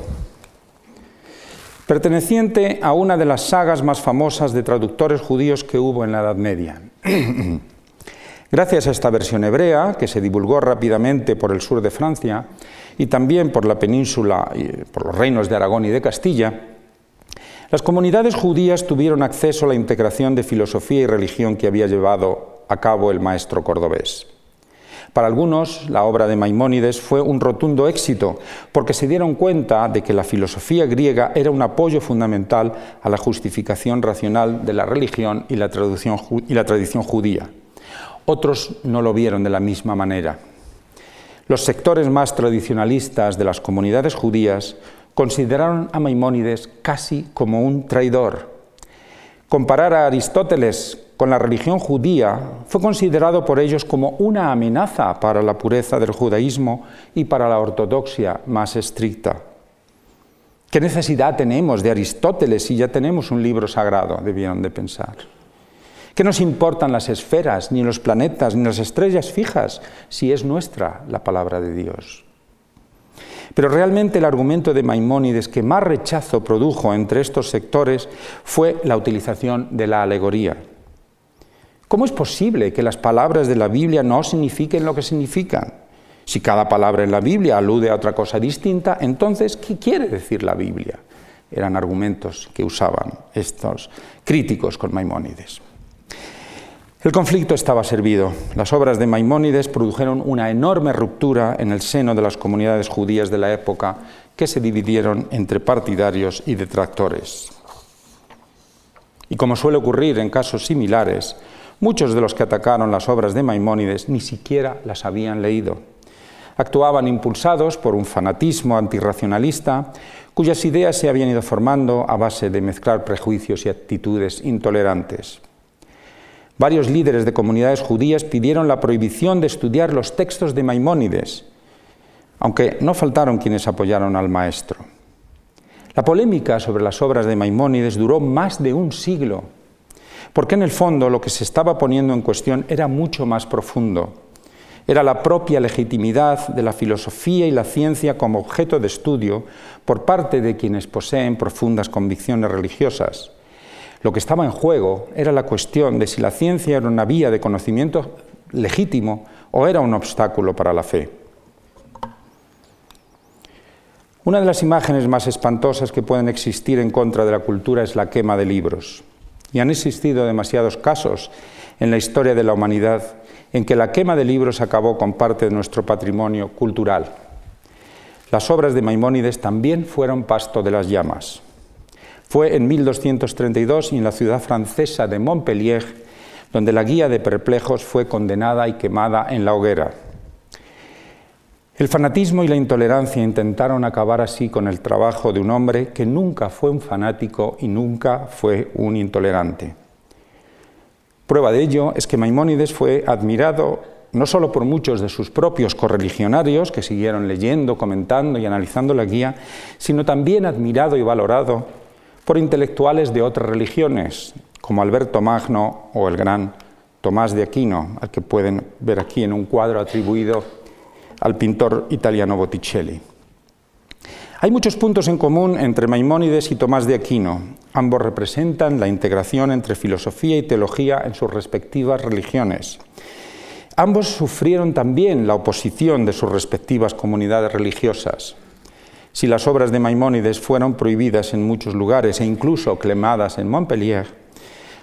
Speaker 2: perteneciente a una de las sagas más famosas de traductores judíos que hubo en la Edad Media. Gracias a esta versión hebrea, que se divulgó rápidamente por el sur de Francia y también por la península, por los reinos de Aragón y de Castilla, las comunidades judías tuvieron acceso a la integración de filosofía y religión que había llevado a cabo el maestro cordobés. Para algunos, la obra de Maimónides fue un rotundo éxito, porque se dieron cuenta de que la filosofía griega era un apoyo fundamental a la justificación racional de la religión y la, tradición judía. Otros no lo vieron de la misma manera. Los sectores más tradicionalistas de las comunidades judías consideraron a Maimónides casi como un traidor. Comparar a Aristóteles con la religión judía fue considerado por ellos como una amenaza para la pureza del judaísmo y para la ortodoxia más estricta. ¿Qué necesidad tenemos de Aristóteles si ya tenemos un libro sagrado? Debieron de pensar. ¿Qué nos importan las esferas, ni los planetas, ni las estrellas fijas, si es nuestra la palabra de Dios? Pero realmente el argumento de Maimónides que más rechazo produjo entre estos sectores fue la utilización de la alegoría. ¿Cómo es posible que las palabras de la Biblia no signifiquen lo que significan? Si cada palabra en la Biblia alude a otra cosa distinta, entonces, ¿qué quiere decir la Biblia? Eran argumentos que usaban estos críticos con Maimónides. El conflicto estaba servido. Las obras de Maimónides produjeron una enorme ruptura en el seno de las comunidades judías de la época que se dividieron entre partidarios y detractores. Y como suele ocurrir en casos similares, muchos de los que atacaron las obras de Maimónides ni siquiera las habían leído. Actuaban impulsados por un fanatismo antirracionalista cuyas ideas se habían ido formando a base de mezclar prejuicios y actitudes intolerantes. Varios líderes de comunidades judías pidieron la prohibición de estudiar los textos de Maimónides, aunque no faltaron quienes apoyaron al maestro. La polémica sobre las obras de Maimónides duró más de un siglo, porque en el fondo lo que se estaba poniendo en cuestión era mucho más profundo. Era la propia legitimidad de la filosofía y la ciencia como objeto de estudio por parte de quienes poseen profundas convicciones religiosas lo que estaba en juego era la cuestión de si la ciencia era una vía de conocimiento legítimo o era un obstáculo para la fe. Una de las imágenes más espantosas que pueden existir en contra de la cultura es la quema de libros. Y han existido demasiados casos en la historia de la humanidad en que la quema de libros acabó con parte de nuestro patrimonio cultural. Las obras de Maimónides también fueron pasto de las llamas. Fue en 1232 y en la ciudad francesa de Montpellier donde la guía de perplejos fue condenada y quemada en la hoguera. El fanatismo y la intolerancia intentaron acabar así con el trabajo de un hombre que nunca fue un fanático y nunca fue un intolerante. Prueba de ello es que Maimónides fue admirado no solo por muchos de sus propios correligionarios, que siguieron leyendo, comentando y analizando la guía, sino también admirado y valorado por intelectuales de otras religiones, como Alberto Magno o el gran Tomás de Aquino, al que pueden ver aquí en un cuadro atribuido al pintor italiano Botticelli. Hay muchos puntos en común entre Maimónides y Tomás de Aquino. Ambos representan la integración entre filosofía y teología en sus respectivas religiones. Ambos sufrieron también la oposición de sus respectivas comunidades religiosas. Si las obras de Maimónides fueron prohibidas en muchos lugares e incluso clemadas en Montpellier,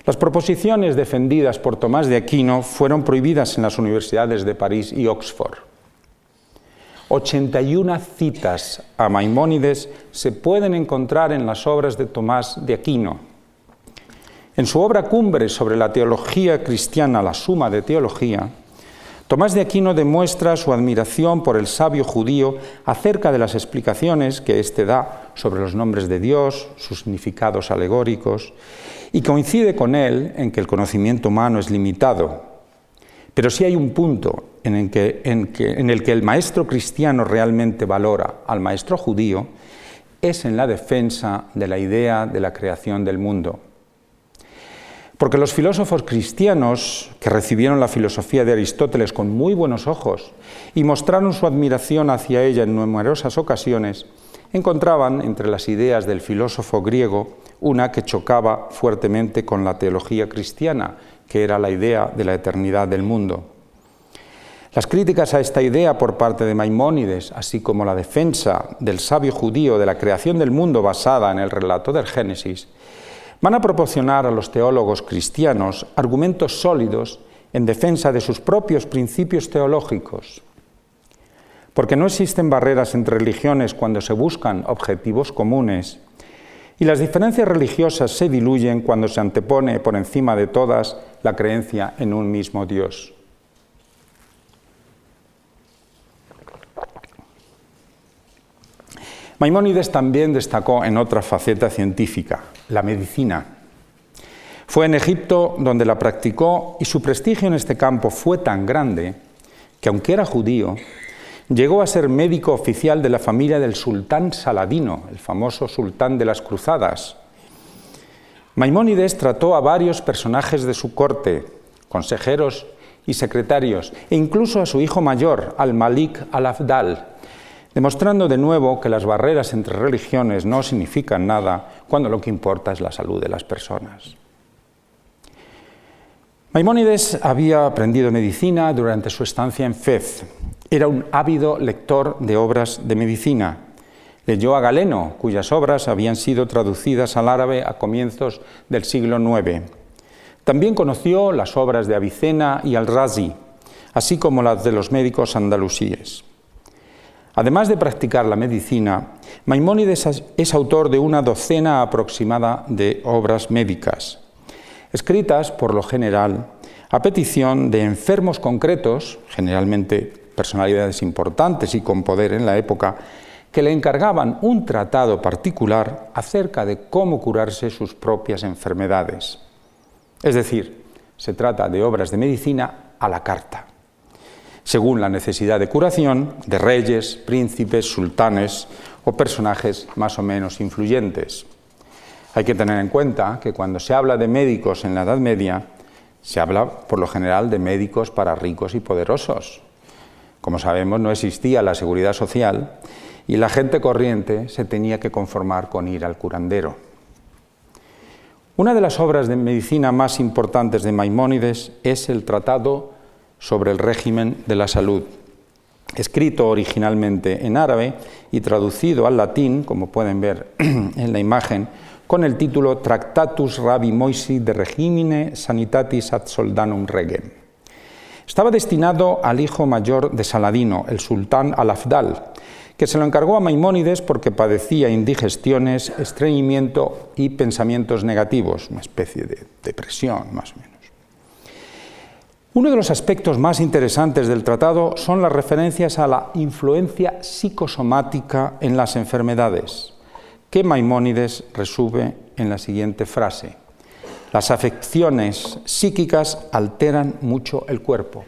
Speaker 2: las proposiciones defendidas por Tomás de Aquino fueron prohibidas en las universidades de París y Oxford. 81 citas a Maimónides se pueden encontrar en las obras de Tomás de Aquino. En su obra cumbre sobre la teología cristiana, la Suma de Teología, Tomás de Aquino demuestra su admiración por el sabio judío acerca de las explicaciones que éste da sobre los nombres de Dios, sus significados alegóricos, y coincide con él en que el conocimiento humano es limitado. Pero sí hay un punto en el que, en el, que el maestro cristiano realmente valora al maestro judío, es en la defensa de la idea de la creación del mundo. Porque los filósofos cristianos, que recibieron la filosofía de Aristóteles con muy buenos ojos y mostraron su admiración hacia ella en numerosas ocasiones, encontraban entre las ideas del filósofo griego una que chocaba fuertemente con la teología cristiana, que era la idea de la eternidad del mundo. Las críticas a esta idea por parte de Maimónides, así como la defensa del sabio judío de la creación del mundo basada en el relato del Génesis, van a proporcionar a los teólogos cristianos argumentos sólidos en defensa de sus propios principios teológicos. Porque no existen barreras entre religiones cuando se buscan objetivos comunes y las diferencias religiosas se diluyen cuando se antepone por encima de todas la creencia en un mismo Dios. Maimónides también destacó en otra faceta científica, la medicina. Fue en Egipto donde la practicó y su prestigio en este campo fue tan grande que aunque era judío, llegó a ser médico oficial de la familia del sultán Saladino, el famoso sultán de las cruzadas. Maimónides trató a varios personajes de su corte, consejeros y secretarios, e incluso a su hijo mayor, al-Malik al-Afdal, demostrando de nuevo que las barreras entre religiones no significan nada cuando lo que importa es la salud de las personas. Maimónides había aprendido medicina durante su estancia en Fez. Era un ávido lector de obras de medicina. Leyó a Galeno, cuyas obras habían sido traducidas al árabe a comienzos del siglo IX. También conoció las obras de Avicena y Al-Razi, así como las de los médicos andalusíes. Además de practicar la medicina, Maimónides es autor de una docena aproximada de obras médicas, escritas por lo general a petición de enfermos concretos, generalmente personalidades importantes y con poder en la época, que le encargaban un tratado particular acerca de cómo curarse sus propias enfermedades. Es decir, se trata de obras de medicina a la carta según la necesidad de curación de reyes, príncipes, sultanes o personajes más o menos influyentes. Hay que tener en cuenta que cuando se habla de médicos en la Edad Media, se habla por lo general de médicos para ricos y poderosos. Como sabemos, no existía la seguridad social y la gente corriente se tenía que conformar con ir al curandero. Una de las obras de medicina más importantes de Maimónides es el Tratado sobre el régimen de la salud, escrito originalmente en árabe y traducido al latín, como pueden ver en la imagen, con el título Tractatus Rabi Moisi de Regimine Sanitatis ad Soldanum Regem. Estaba destinado al hijo mayor de Saladino, el sultán Al-Afdal, que se lo encargó a Maimónides porque padecía indigestiones, estreñimiento y pensamientos negativos, una especie de depresión más o menos. Uno de los aspectos más interesantes del tratado son las referencias a la influencia psicosomática en las enfermedades, que Maimónides resume en la siguiente frase. Las afecciones psíquicas alteran mucho el cuerpo.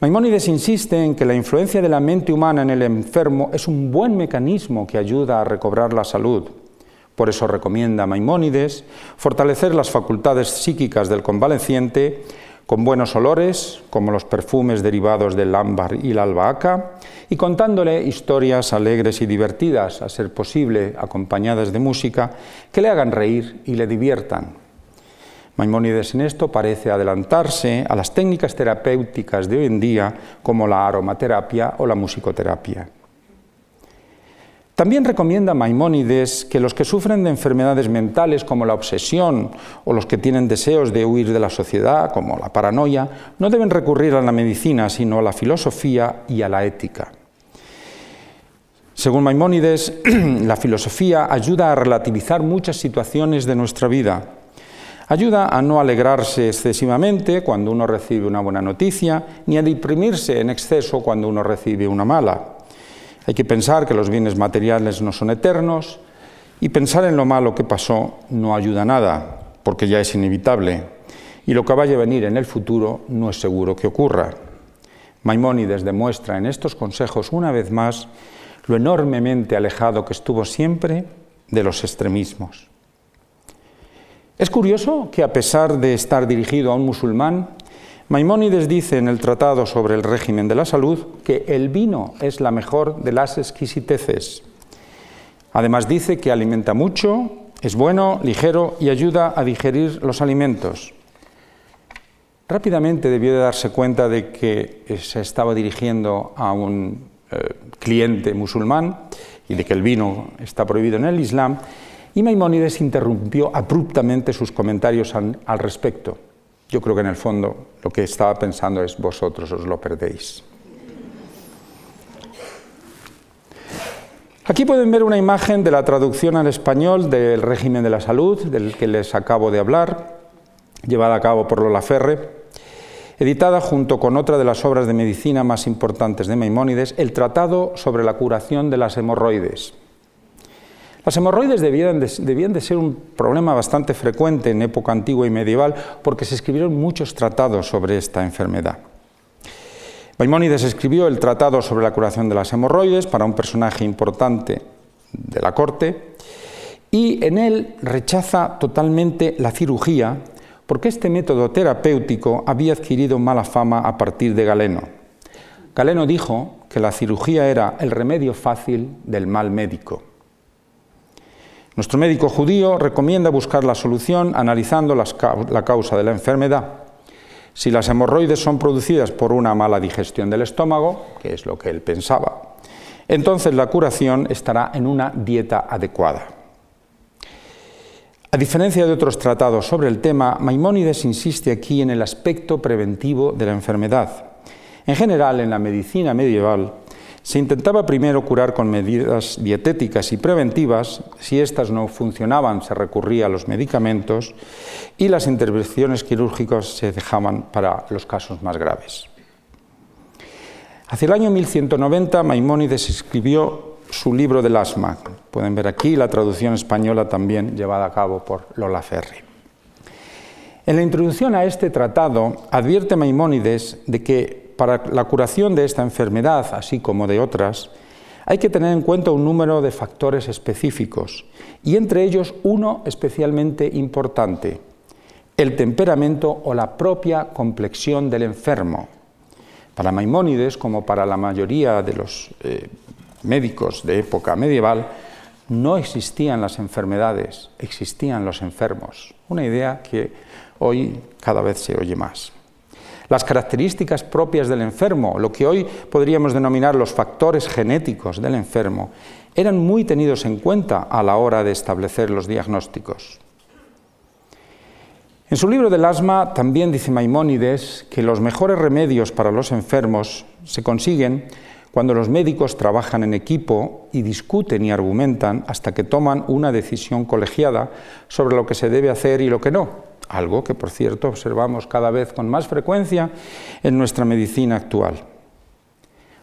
Speaker 2: Maimónides insiste en que la influencia de la mente humana en el enfermo es un buen mecanismo que ayuda a recobrar la salud. Por eso recomienda Maimónides fortalecer las facultades psíquicas del convaleciente con buenos olores, como los perfumes derivados del ámbar y la albahaca, y contándole historias alegres y divertidas, a ser posible acompañadas de música, que le hagan reír y le diviertan. Maimónides en esto parece adelantarse a las técnicas terapéuticas de hoy en día, como la aromaterapia o la musicoterapia. También recomienda Maimónides que los que sufren de enfermedades mentales como la obsesión o los que tienen deseos de huir de la sociedad como la paranoia no deben recurrir a la medicina sino a la filosofía y a la ética. Según Maimónides, la filosofía ayuda a relativizar muchas situaciones de nuestra vida. Ayuda a no alegrarse excesivamente cuando uno recibe una buena noticia, ni a deprimirse en exceso cuando uno recibe una mala. Hay que pensar que los bienes materiales no son eternos y pensar en lo malo que pasó no ayuda nada, porque ya es inevitable, y lo que vaya a venir en el futuro no es seguro que ocurra. Maimónides demuestra en estos consejos una vez más lo enormemente alejado que estuvo siempre de los extremismos. Es curioso que a pesar de estar dirigido a un musulmán, Maimónides dice en el Tratado sobre el régimen de la salud que el vino es la mejor de las exquisiteces. Además dice que alimenta mucho, es bueno, ligero y ayuda a digerir los alimentos. Rápidamente debió de darse cuenta de que se estaba dirigiendo a un eh, cliente musulmán y de que el vino está prohibido en el Islam, y Maimónides interrumpió abruptamente sus comentarios al respecto. Yo creo que en el fondo lo que estaba pensando es vosotros os lo perdéis. Aquí pueden ver una imagen de la traducción al español del régimen de la salud, del que les acabo de hablar, llevada a cabo por Lola Ferre, editada junto con otra de las obras de medicina más importantes de Maimónides, el Tratado sobre la curación de las hemorroides. Las hemorroides debían de, ser un problema bastante frecuente en época antigua y medieval porque se escribieron muchos tratados sobre esta enfermedad. Maimónides escribió el tratado sobre la curación de las hemorroides para un personaje importante de la corte y en él rechaza totalmente la cirugía porque este método terapéutico había adquirido mala fama a partir de Galeno. Galeno dijo que la cirugía era el remedio fácil del mal médico. Nuestro médico judío recomienda buscar la solución analizando la causa de la enfermedad. Si las hemorroides son producidas por una mala digestión del estómago, que es lo que él pensaba, entonces la curación estará en una dieta adecuada. A diferencia de otros tratados sobre el tema, Maimónides insiste aquí en el aspecto preventivo de la enfermedad. En general, en la medicina medieval, se intentaba primero curar con medidas dietéticas y preventivas, si éstas no funcionaban se recurría a los medicamentos y las intervenciones quirúrgicas se dejaban para los casos más graves. Hacia el año 1190 Maimónides escribió su libro del asma. Pueden ver aquí la traducción española también llevada a cabo por Lola Ferri. En la introducción a este tratado advierte Maimónides de que para la curación de esta enfermedad, así como de otras, hay que tener en cuenta un número de factores específicos, y entre ellos uno especialmente importante, el temperamento o la propia complexión del enfermo. Para Maimónides, como para la mayoría de los eh, médicos de época medieval, no existían las enfermedades, existían los enfermos. Una idea que hoy cada vez se oye más. Las características propias del enfermo, lo que hoy podríamos denominar los factores genéticos del enfermo, eran muy tenidos en cuenta a la hora de establecer los diagnósticos. En su libro del asma también dice Maimónides que los mejores remedios para los enfermos se consiguen cuando los médicos trabajan en equipo y discuten y argumentan hasta que toman una decisión colegiada sobre lo que se debe hacer y lo que no algo que por cierto observamos cada vez con más frecuencia en nuestra medicina actual.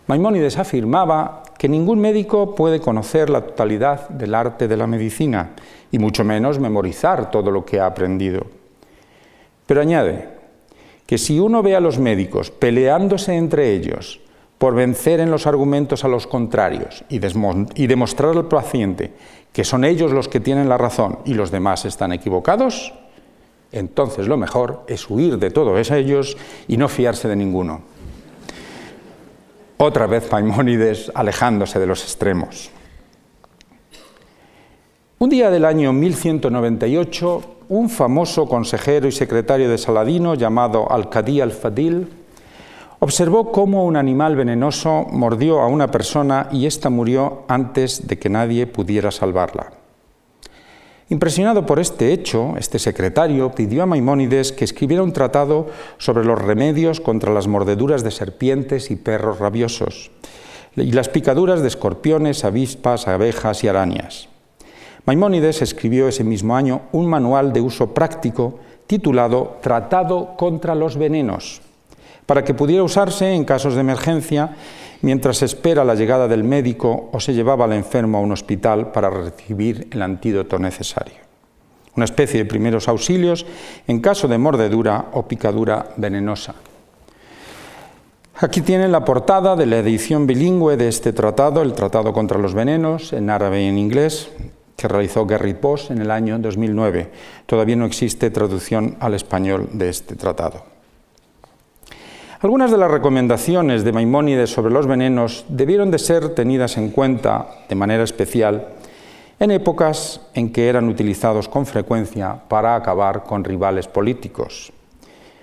Speaker 2: Maimónides afirmaba que ningún médico puede conocer la totalidad del arte de la medicina y mucho menos memorizar todo lo que ha aprendido. Pero añade que si uno ve a los médicos peleándose entre ellos por vencer en los argumentos a los contrarios y, y demostrar al paciente que son ellos los que tienen la razón y los demás están equivocados, entonces lo mejor es huir de todos ellos y no fiarse de ninguno. Otra vez Maimónides alejándose de los extremos. Un día del año 1198, un famoso consejero y secretario de Saladino llamado Alcadí al-Fadil observó cómo un animal venenoso mordió a una persona y ésta murió antes de que nadie pudiera salvarla. Impresionado por este hecho, este secretario pidió a Maimónides que escribiera un tratado sobre los remedios contra las mordeduras de serpientes y perros rabiosos y las picaduras de escorpiones, avispas, abejas y arañas. Maimónides escribió ese mismo año un manual de uso práctico titulado Tratado contra los venenos, para que pudiera usarse en casos de emergencia mientras se espera la llegada del médico o se llevaba al enfermo a un hospital para recibir el antídoto necesario. Una especie de primeros auxilios en caso de mordedura o picadura venenosa. Aquí tienen la portada de la edición bilingüe de este tratado, el Tratado contra los Venenos, en árabe y en inglés, que realizó Gary Post en el año 2009. Todavía no existe traducción al español de este tratado. Algunas de las recomendaciones de Maimónides sobre los venenos debieron de ser tenidas en cuenta de manera especial en épocas en que eran utilizados con frecuencia para acabar con rivales políticos.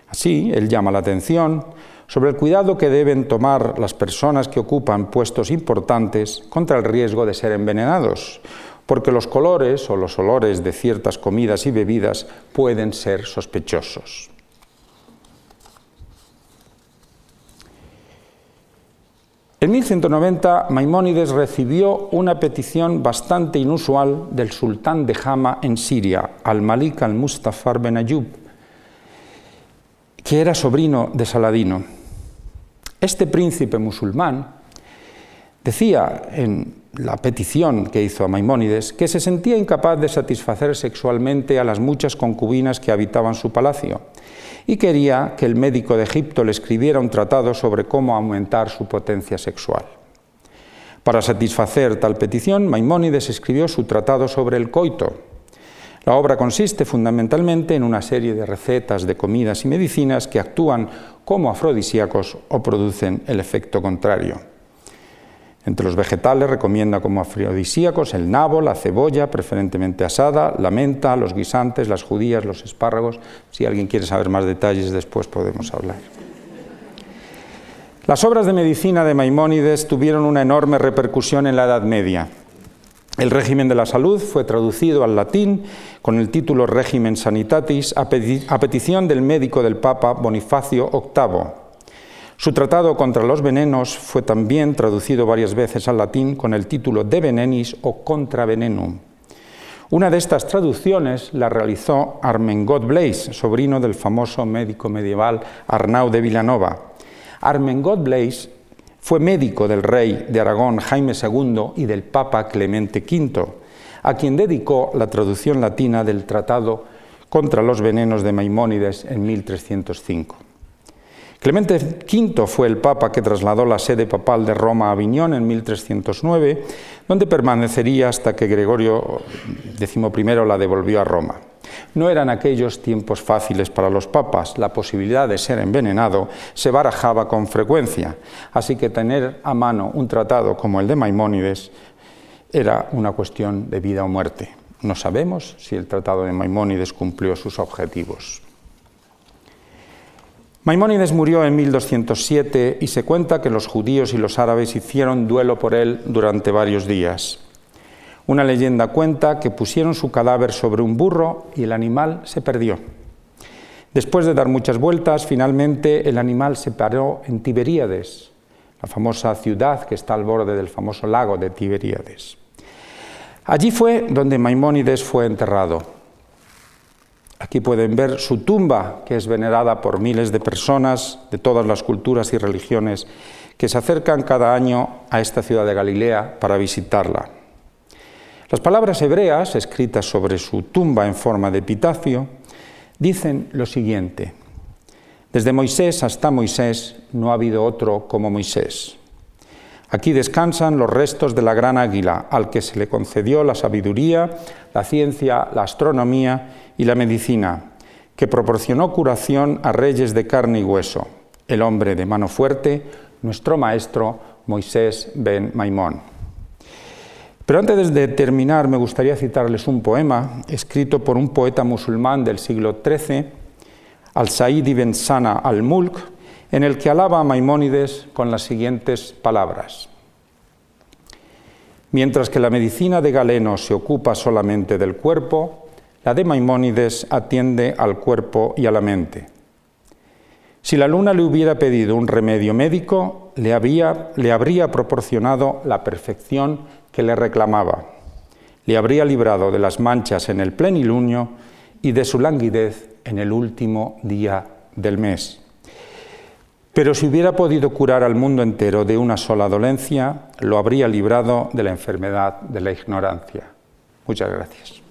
Speaker 2: Así, él llama la atención sobre el cuidado que deben tomar las personas que ocupan puestos importantes contra el riesgo de ser envenenados, porque los colores o los olores de ciertas comidas y bebidas pueden ser sospechosos. En 1190, Maimónides recibió una petición bastante inusual del sultán de Jama en Siria, al-Malik al-Mustafar ben Ayub, que era sobrino de Saladino. Este príncipe musulmán Decía en la petición que hizo a Maimónides que se sentía incapaz de satisfacer sexualmente a las muchas concubinas que habitaban su palacio y quería que el médico de Egipto le escribiera un tratado sobre cómo aumentar su potencia sexual. Para satisfacer tal petición, Maimónides escribió su tratado sobre el coito. La obra consiste fundamentalmente en una serie de recetas de comidas y medicinas que actúan como afrodisíacos o producen el efecto contrario. Entre los vegetales recomienda como afrodisíacos el nabo, la cebolla, preferentemente asada, la menta, los guisantes, las judías, los espárragos. Si alguien quiere saber más detalles, después podemos hablar. Las obras de medicina de Maimónides tuvieron una enorme repercusión en la Edad Media. El régimen de la salud fue traducido al latín con el título Régimen Sanitatis a petición del médico del Papa Bonifacio VIII. Su tratado contra los venenos fue también traducido varias veces al latín con el título De Venenis o Contra Venenum. Una de estas traducciones la realizó Armengot Blaise, sobrino del famoso médico medieval Arnau de Villanova. Armengot Blaise fue médico del rey de Aragón Jaime II y del Papa Clemente V, a quien dedicó la traducción latina del Tratado contra los venenos de Maimónides en 1305. Clemente V fue el papa que trasladó la sede papal de Roma a Aviñón en 1309, donde permanecería hasta que Gregorio XI la devolvió a Roma. No eran aquellos tiempos fáciles para los papas, la posibilidad de ser envenenado se barajaba con frecuencia, así que tener a mano un tratado como el de Maimónides era una cuestión de vida o muerte. No sabemos si el tratado de Maimónides cumplió sus objetivos. Maimónides murió en 1207 y se cuenta que los judíos y los árabes hicieron duelo por él durante varios días. Una leyenda cuenta que pusieron su cadáver sobre un burro y el animal se perdió. Después de dar muchas vueltas, finalmente el animal se paró en Tiberíades, la famosa ciudad que está al borde del famoso lago de Tiberíades. Allí fue donde Maimónides fue enterrado. Aquí pueden ver su tumba, que es venerada por miles de personas de todas las culturas y religiones que se acercan cada año a esta ciudad de Galilea para visitarla. Las palabras hebreas, escritas sobre su tumba en forma de epitafio, dicen lo siguiente. Desde Moisés hasta Moisés no ha habido otro como Moisés. Aquí descansan los restos de la gran águila, al que se le concedió la sabiduría, la ciencia, la astronomía y la medicina, que proporcionó curación a reyes de carne y hueso, el hombre de mano fuerte, nuestro maestro Moisés ben Maimón. Pero antes de terminar, me gustaría citarles un poema escrito por un poeta musulmán del siglo XIII, Al-Said ibn Sana al-Mulk, en el que alaba a Maimónides con las siguientes palabras. Mientras que la medicina de Galeno se ocupa solamente del cuerpo, la de Maimónides atiende al cuerpo y a la mente. Si la luna le hubiera pedido un remedio médico, le, le habría proporcionado la perfección que le reclamaba. Le habría librado de las manchas en el plenilunio y de su languidez en el último día del mes. Pero si hubiera podido curar al mundo entero de una sola dolencia, lo habría librado de la enfermedad de la ignorancia. Muchas gracias.